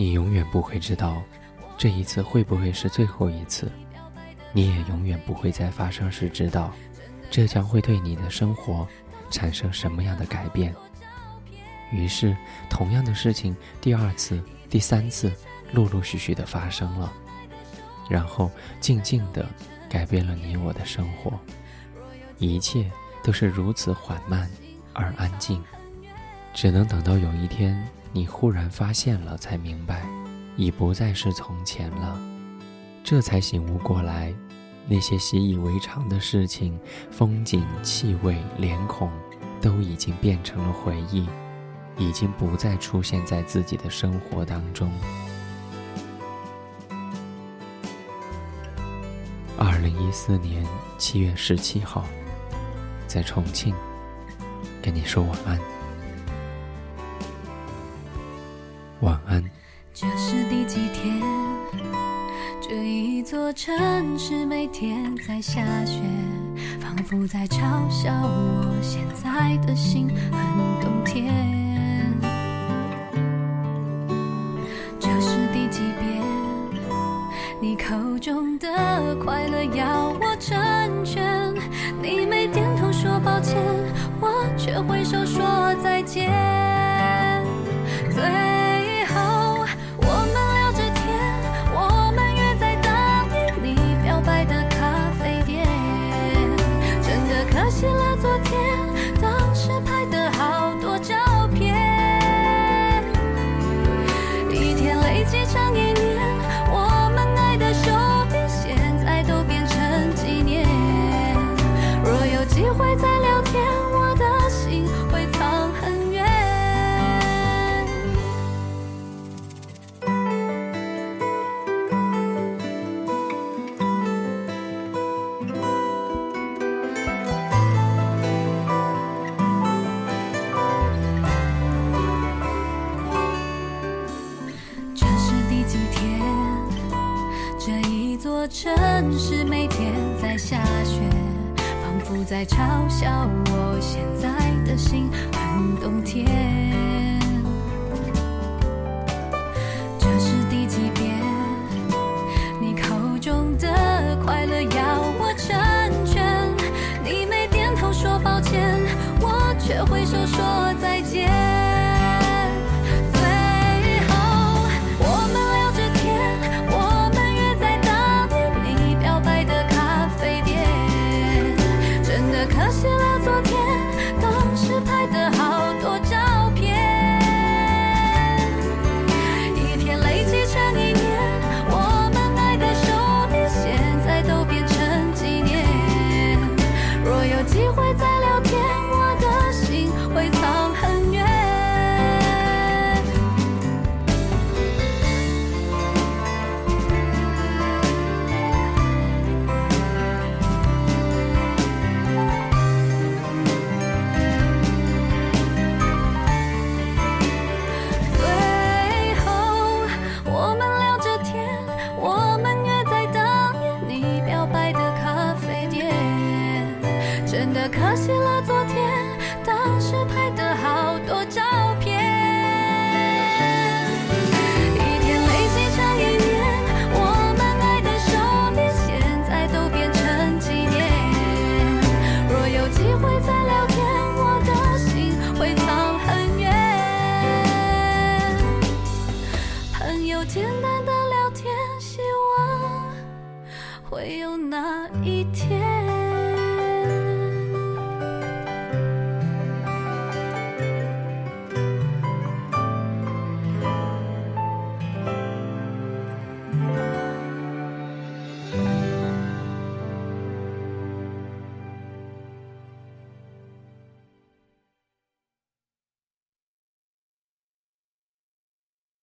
你永远不会知道，这一次会不会是最后一次。你也永远不会在发生时知道，这将会对你的生活产生什么样的改变。于是，同样的事情第二次、第三次，陆陆续续的发生了，然后静静的改变了你我的生活。一切都是如此缓慢而安静，只能等到有一天。你忽然发现了，才明白，已不再是从前了，这才醒悟过来，那些习以为常的事情、风景、气味、脸孔，都已经变成了回忆，已经不再出现在自己的生活当中。二零一四年七月十七号，在重庆，跟你说晚安。晚安。这是第几天？这一座城市每天在下雪，仿佛在嘲笑我现在的心很冬天。这是第几遍？你口中的快乐要我成全，你没点头说抱歉，城市每天在下雪，仿佛在嘲笑我现在的心很冬天。这是第几遍？你口中的快乐要我成全，你没点头说抱歉，我却挥手说再见。机会在天，当时拍的好多照片。一天累积成一年，我们爱的手边现在都变成纪念。若有机会再聊天，我的心会藏很远。朋友简单的聊天，希望会有那一天。